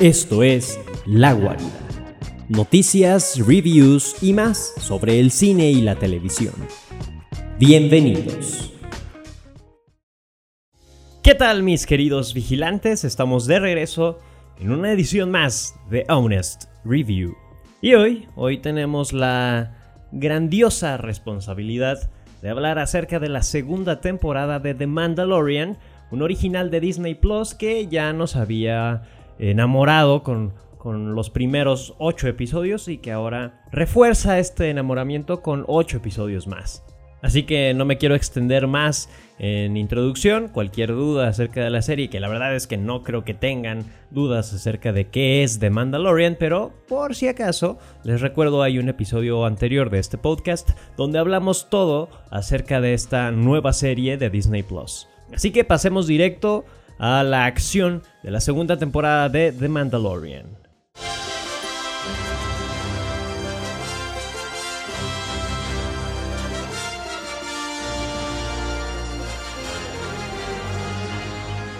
Esto es La Guarida. Noticias, reviews y más sobre el cine y la televisión. Bienvenidos. ¿Qué tal mis queridos vigilantes? Estamos de regreso en una edición más de Honest Review. Y hoy, hoy tenemos la grandiosa responsabilidad de hablar acerca de la segunda temporada de The Mandalorian, un original de Disney Plus que ya nos había enamorado con, con los primeros 8 episodios y que ahora refuerza este enamoramiento con 8 episodios más. Así que no me quiero extender más en introducción. Cualquier duda acerca de la serie, que la verdad es que no creo que tengan dudas acerca de qué es The Mandalorian, pero por si acaso, les recuerdo hay un episodio anterior de este podcast donde hablamos todo acerca de esta nueva serie de Disney Plus. Así que pasemos directo a la acción de la segunda temporada de The Mandalorian.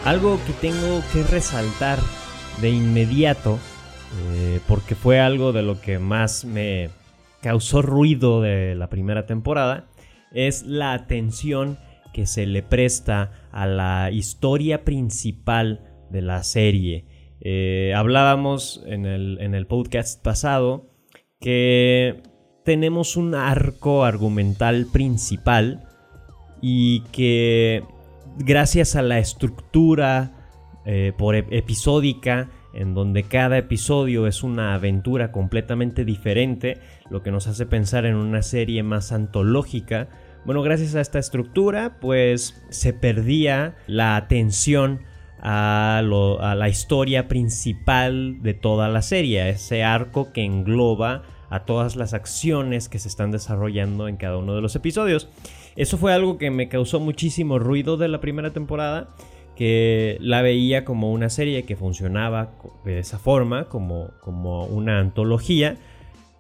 Algo que tengo que resaltar de inmediato, eh, porque fue algo de lo que más me causó ruido de la primera temporada, es la atención que se le presta a la historia principal de la serie. Eh, hablábamos en el, en el podcast pasado que tenemos un arco argumental principal y que gracias a la estructura eh, por episódica en donde cada episodio es una aventura completamente diferente, lo que nos hace pensar en una serie más antológica, bueno, gracias a esta estructura, pues se perdía la atención a, la historia principal de toda la serie, ese arco que engloba a todas las acciones que se están desarrollando en cada uno de los episodios. Eso fue algo que me causó muchísimo ruido de la primera temporada, que la veía como una serie que funcionaba de esa forma, como, como una antología.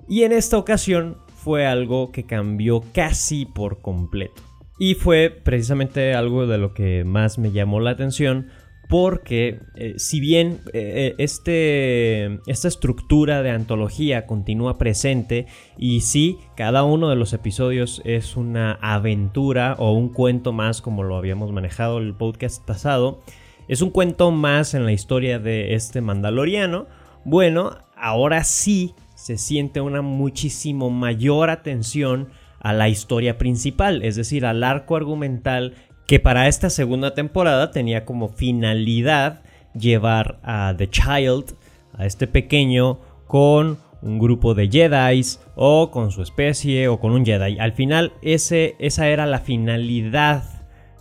Y en esta ocasión fue algo que cambió casi por completo. Y fue precisamente algo de lo que más me llamó la atención porque eh, si bien eh, eh, este, esta estructura de antología continúa presente y sí, cada uno de los episodios es una aventura o un cuento más como lo habíamos manejado el podcast pasado, es un cuento más en la historia de este mandaloriano, bueno, ahora sí se siente una muchísimo mayor atención a la historia principal, es decir, al arco argumental que para esta segunda temporada tenía como finalidad llevar a The Child, a este pequeño, con un grupo de Jedi o con su especie o con un Jedi. Al final ese, esa era la finalidad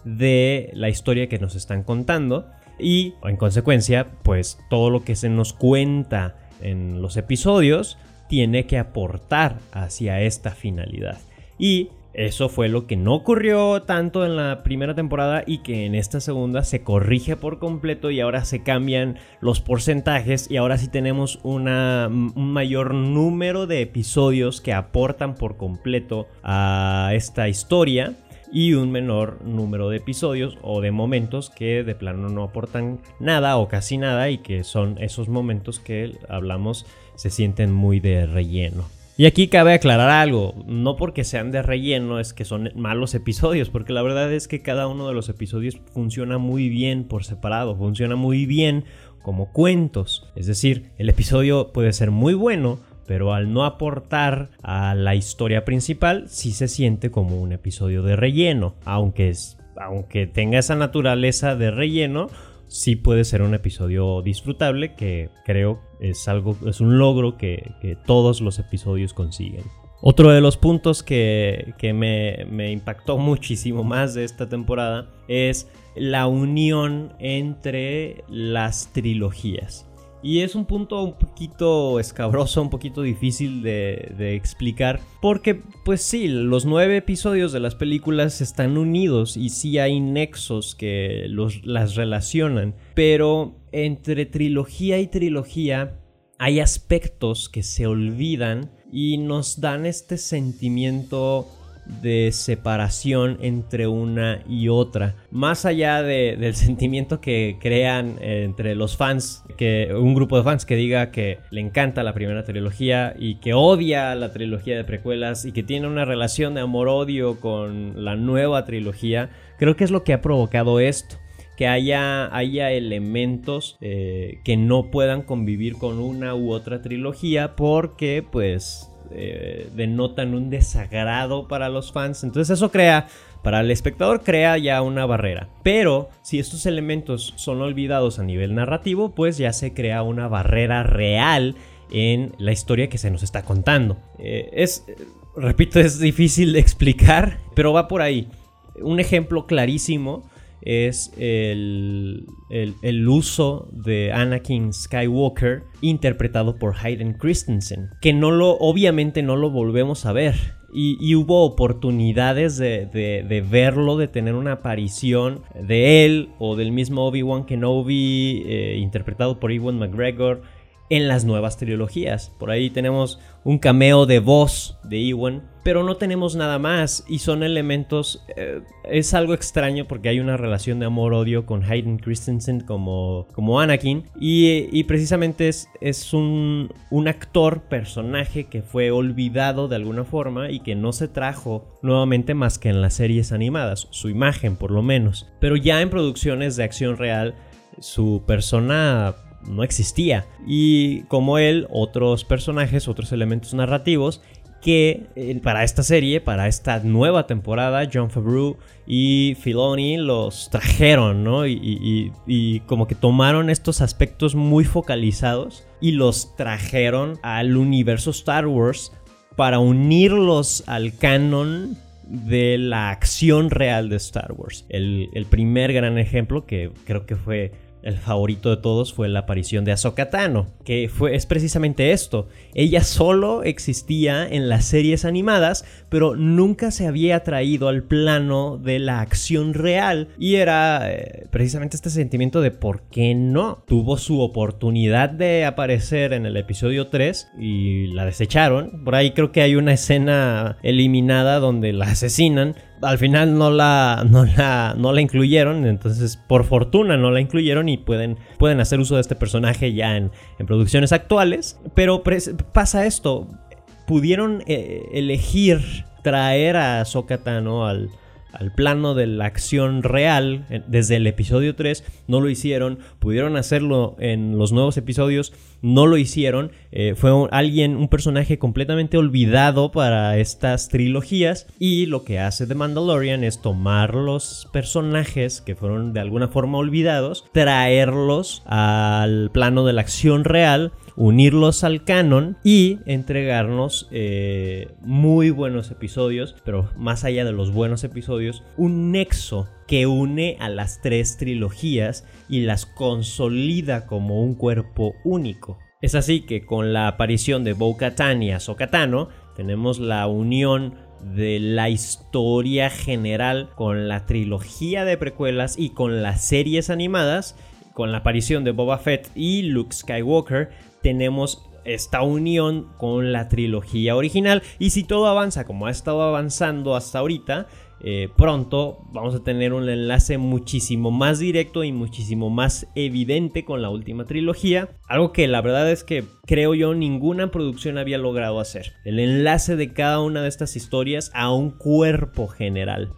de la historia que nos están contando y en consecuencia pues todo lo que se nos cuenta en los episodios tiene que aportar hacia esta finalidad. Y eso fue lo que no ocurrió tanto en la primera temporada y que en esta segunda se corrige por completo y ahora se cambian los porcentajes y ahora sí tenemos un mayor número de episodios que aportan por completo a esta historia y un menor número de episodios o de momentos que de plano no aportan nada o casi nada y que son esos momentos que hablamos se sienten muy de relleno. Y aquí cabe aclarar algo, no porque sean de relleno es que son malos episodios, porque la verdad es que cada uno de los episodios funciona muy bien por separado, funciona muy bien como cuentos. Es decir, el episodio puede ser muy bueno, pero al no aportar a la historia principal, sí se siente como un episodio de relleno, aunque, es, aunque tenga esa naturaleza de relleno, sí puede ser un episodio disfrutable que creo es algo, es un logro que, todos los episodios consiguen. Otro de los puntos que, me, me, impactó muchísimo más de esta temporada es la unión entre las trilogías. Y es un punto un poquito escabroso, un poquito difícil de, explicar. Porque, pues sí, los nueve episodios de las películas están unidos y sí hay nexos que los, las relacionan. Pero entre trilogía y trilogía hay aspectos que se olvidan y nos dan este sentimiento de separación entre una y otra. Más allá del sentimiento que crean entre los fans, que un grupo de fans que diga que le encanta la primera trilogía y que odia la trilogía de precuelas y que tiene una relación de amor-odio con la nueva trilogía, creo que es lo que ha provocado esto que haya, haya elementos eh, que no puedan convivir con una u otra trilogía porque pues eh, denotan un desagrado para los fans. Entonces eso crea, para el espectador crea ya una barrera. Pero si estos elementos son olvidados a nivel narrativo, pues ya se crea una barrera real en la historia que se nos está contando. Eh, es, repito, es difícil de explicar, pero va por ahí. Un ejemplo clarísimo es el, uso de Anakin Skywalker interpretado por Hayden Christensen, que no lo, obviamente no lo volvemos a ver. Y, hubo oportunidades de, verlo, de tener una aparición de él o del mismo Obi-Wan Kenobi eh, interpretado por Ewan McGregor en las nuevas trilogías. Por ahí tenemos un cameo de voz de Ewan, pero no tenemos nada más y son elementos... Eh, es algo extraño porque hay una relación de amor-odio con Hayden Christensen como, como Anakin y, precisamente es, es un, un actor, personaje que fue olvidado de alguna forma y que no se trajo nuevamente más que en las series animadas, su imagen por lo menos. Pero ya en producciones de acción real, su persona no existía. Y como él, otros personajes, otros elementos narrativos que eh, para esta serie, para esta nueva temporada, John Favreau y Filoni los trajeron, ¿no? Y, como que tomaron estos aspectos muy focalizados y los trajeron al universo Star Wars para unirlos al canon de la acción real de Star Wars. El primer gran ejemplo que creo que fue el favorito de todos fue la aparición de Ahsoka Tano, que fue, es precisamente esto. Ella solo existía en las series animadas, pero nunca se había traído al plano de la acción real. Y era eh, precisamente este sentimiento de por qué no. Tuvo su oportunidad de aparecer en el episodio 3 y la desecharon. Por ahí creo que hay una escena eliminada donde la asesinan al final no la, no la, no la incluyeron, entonces por fortuna no la incluyeron y pueden, pueden hacer uso de este personaje ya en, producciones actuales. Pero pasa esto, pudieron eh, elegir traer a Sokatano al, al plano de la acción real desde el episodio 3, no lo hicieron, pudieron hacerlo en los nuevos episodios, no lo hicieron, eh, fue alguien, un personaje completamente olvidado para estas trilogías y lo que hace The Mandalorian es tomar los personajes que fueron de alguna forma olvidados, traerlos al plano de la acción real, unirlos al canon y entregarnos eh, muy buenos episodios, pero más allá de los buenos episodios, un nexo que une a las tres trilogías y las consolida como un cuerpo único. Es así que con la aparición de Bo-Katan y Ahsoka tenemos la unión de la historia general con la trilogía de precuelas y con las series animadas, con la aparición de Boba Fett y Luke Skywalker, tenemos esta unión con la trilogía original. Y si todo avanza como ha estado avanzando hasta ahorita, eh, pronto vamos a tener un enlace muchísimo más directo y muchísimo más evidente con la última trilogía. Algo que la verdad es que creo yo ninguna producción había logrado hacer. El enlace de cada una de estas historias a un cuerpo general.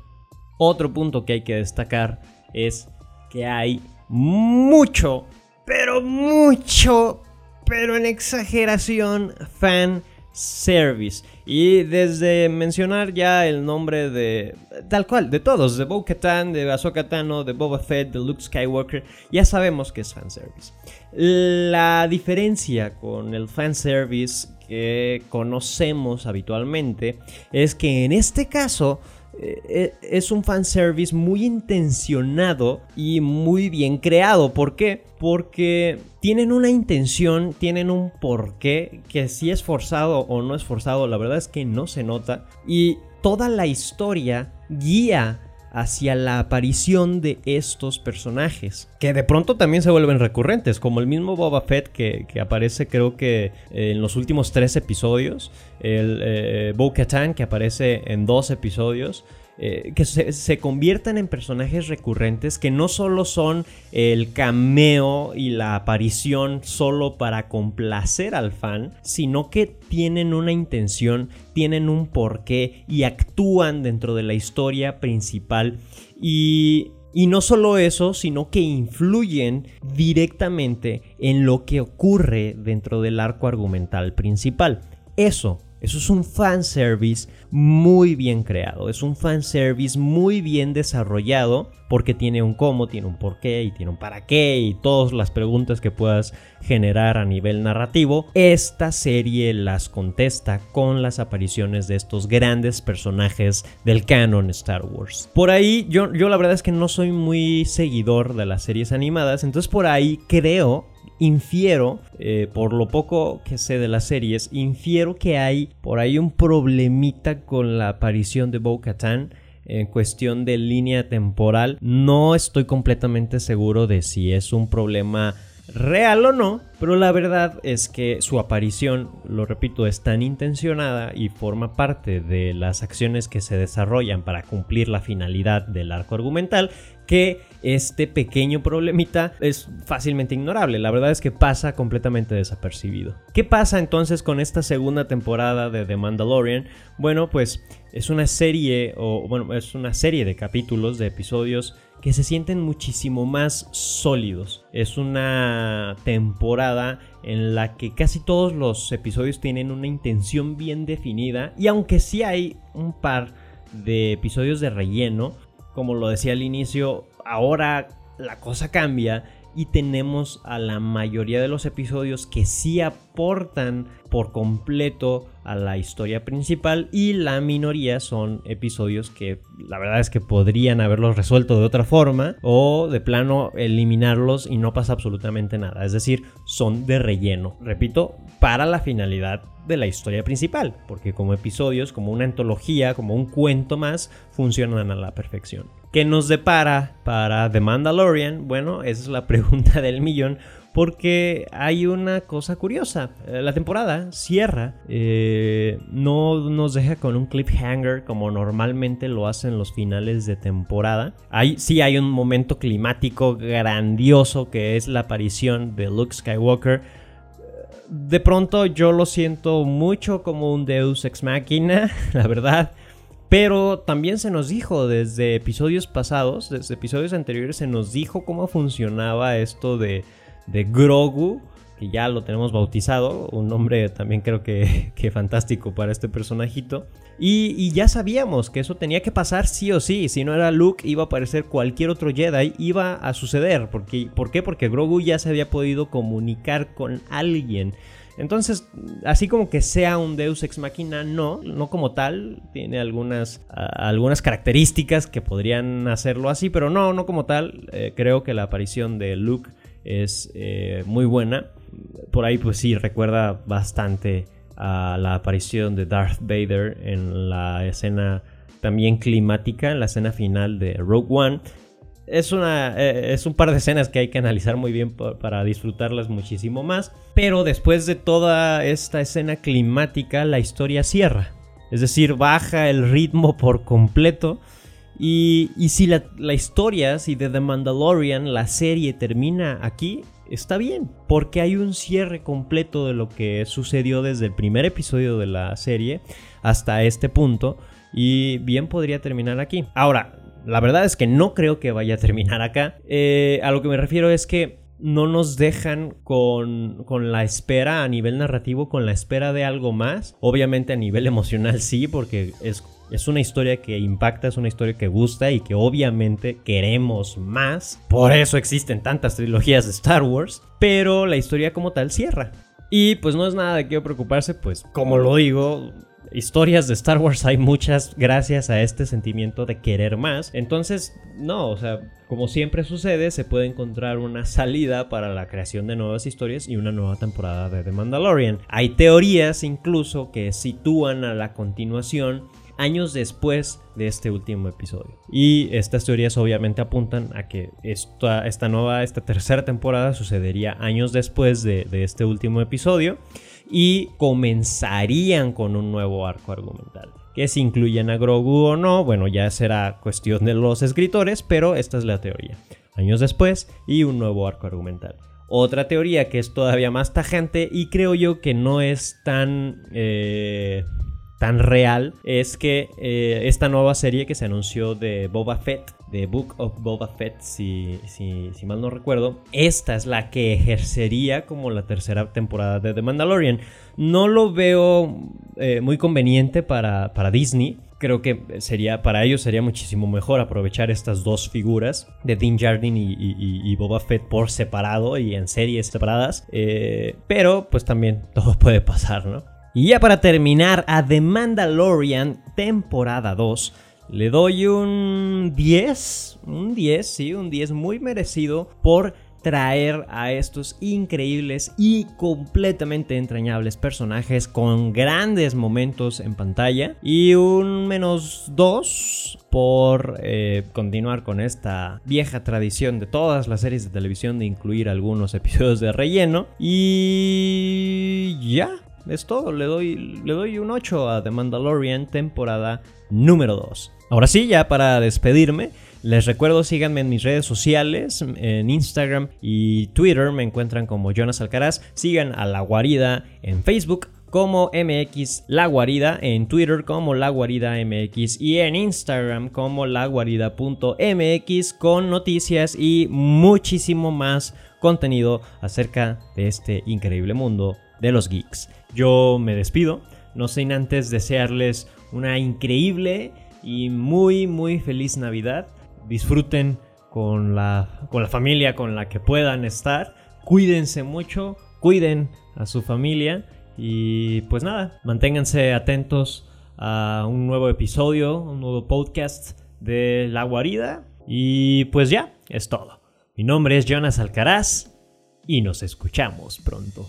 Otro punto que hay que destacar es que hay mucho, pero mucho pero en exageración fan service. Y desde mencionar ya el nombre de tal cual, de todos, de Bo-Katan, de Ahsoka Tano, de Boba Fett, de Luke Skywalker, ya sabemos que es fanservice. La diferencia con el fanservice que conocemos habitualmente es que en este caso eh, eh, es un fanservice muy intencionado y muy bien creado. ¿Por qué? Porque tienen una intención, tienen un porqué que si es forzado o no es forzado, la verdad es que no se nota. Y toda la historia guía hacia la aparición de estos personajes, que de pronto también se vuelven recurrentes, como el mismo Boba Fett que, aparece creo que en los últimos tres episodios, el eh, Bo-Katan que aparece en dos episodios, eh, que se, conviertan en personajes recurrentes que no solo son el cameo y la aparición solo para complacer al fan, sino que tienen una intención, tienen un porqué y actúan dentro de la historia principal y y no solo eso, sino que influyen directamente en lo que ocurre dentro del arco argumental principal. Eso eso es un fanservice muy bien creado, es un fanservice muy bien desarrollado porque tiene un cómo, tiene un por qué y tiene un para qué y todas las preguntas que puedas generar a nivel narrativo. Esta serie las contesta con las apariciones de estos grandes personajes del canon Star Wars. Por ahí yo, yo la verdad es que no soy muy seguidor de las series animadas, entonces por ahí creo infiero, eh, por lo poco que sé de las series, infiero que hay por ahí un problemita con la aparición de Bo-Katan en cuestión de línea temporal. No estoy completamente seguro de si es un problema real o no, pero la verdad es que su aparición, lo repito, es tan intencionada y forma parte de las acciones que se desarrollan para cumplir la finalidad del arco argumental que este pequeño problemita es fácilmente ignorable. La verdad es que pasa completamente desapercibido. ¿Qué pasa entonces con esta segunda temporada de The Mandalorian? Bueno, pues es una serie o bueno, es una serie de capítulos, de episodios que se sienten muchísimo más sólidos. Es una temporada en la que casi todos los episodios tienen una intención bien definida y aunque sí hay un par de episodios de relleno, como lo decía al inicio, ahora la cosa cambia y tenemos a la mayoría de los episodios que sí aportan por completo a la historia principal y la minoría son episodios que la verdad es que podrían haberlos resuelto de otra forma o de plano eliminarlos y no pasa absolutamente nada, es decir, son de relleno, repito, para la finalidad de la historia principal, porque como episodios, como una antología, como un cuento más, funcionan a la perfección. ¿Qué nos depara para The Mandalorian? Bueno, esa es la pregunta del millón. Porque hay una cosa curiosa. Eh, la temporada cierra. Eh, no nos deja con un cliffhanger como normalmente lo hacen los finales de temporada. Hay, sí hay un momento climático grandioso que es la aparición de Luke Skywalker de pronto yo lo siento mucho como un Deus ex machina, la verdad. Pero también se nos dijo desde episodios pasados, desde episodios anteriores, se nos dijo cómo funcionaba esto de, de Grogu, que ya lo tenemos bautizado, un nombre también creo que, que fantástico para este personajito. Y, ya sabíamos que eso tenía que pasar sí o sí, si no era Luke iba a aparecer cualquier otro Jedi, iba a suceder. Porque, ¿Por qué? Porque Grogu ya se había podido comunicar con alguien. Entonces, así como que sea un Deus ex machina, no, no como tal, tiene algunas, algunas características que podrían hacerlo así, pero no, no como tal. Eh, creo que la aparición de Luke es eh, muy buena. Por ahí pues sí, recuerda bastante a la aparición de Darth Vader en la escena también climática, en la escena final de Rogue One es, una, eh, es un par de escenas que hay que analizar muy bien para disfrutarlas muchísimo más. Pero después de toda esta escena climática, la historia cierra. Es decir, baja el ritmo por completo. Y, si la, historia, si de The Mandalorian, la serie termina aquí, está bien. Porque hay un cierre completo de lo que sucedió desde el primer episodio de la serie hasta este punto. Y bien podría terminar aquí. Ahora, la verdad es que no creo que vaya a terminar acá. Eh, a lo que me refiero es que no nos dejan con, con, la espera a nivel narrativo, con la espera de algo más. Obviamente a nivel emocional sí, porque es, es una historia que impacta, es una historia que gusta y que obviamente queremos más. Por eso existen tantas trilogías de Star Wars. Pero la historia como tal cierra. Y pues no es nada de qué preocuparse, pues como lo digo, historias de Star Wars hay muchas gracias a este sentimiento de querer más. Entonces, no, o sea, como siempre sucede, se puede encontrar una salida para la creación de nuevas historias y una nueva temporada de The Mandalorian. Hay teorías incluso que sitúan a la continuación años después de este último episodio. Y estas teorías obviamente apuntan a que esta, esta nueva, esta tercera temporada sucedería años después de, de este último episodio y comenzarían con un nuevo arco argumental. Que si incluyen a Grogu o no, bueno, ya será cuestión de los escritores, pero esta es la teoría. Años después y un nuevo arco argumental. Otra teoría que es todavía más tajante y creo yo que no es tan... Eh, tan real es que eh, esta nueva serie que se anunció de Boba Fett, de Book of Boba Fett, si, si, mal no recuerdo, esta es la que ejercería como la tercera temporada de The Mandalorian. No lo veo eh, muy conveniente para, para Disney creo que sería para ellos sería muchísimo mejor aprovechar estas dos figuras de Dean Jardin y, Boba Fett por separado y en series separadas. Eh, pero pues también todo puede pasar, ¿no? Y ya para terminar, a The Mandalorian temporada 2 le doy un 10, un 10, sí, un 10 muy merecido por traer a estos increíbles y completamente entrañables personajes con grandes momentos en pantalla. Y un menos 2 por eh, continuar con esta vieja tradición de todas las series de televisión de incluir algunos episodios de relleno. Y ya es todo, le doy, le doy un 8 a The Mandalorian temporada número 2. Ahora sí, ya para despedirme, les recuerdo síganme en mis redes sociales, en Instagram y Twitter me encuentran como Jonas Alcaraz, sigan a La Guarida en Facebook como MX La Guarida, en Twitter como La Guarida MX y en Instagram como laguarida.mx con noticias y muchísimo más contenido acerca de este increíble mundo de los geeks. Yo me despido, no sin antes desearles una increíble y muy muy feliz Navidad. Disfruten con la, con la familia con la que puedan estar. Cuídense mucho, cuiden a su familia y pues nada, manténganse atentos a un nuevo episodio, un nuevo podcast de La Guarida y pues ya, es todo. Mi nombre es Jonas Alcaraz y nos escuchamos pronto.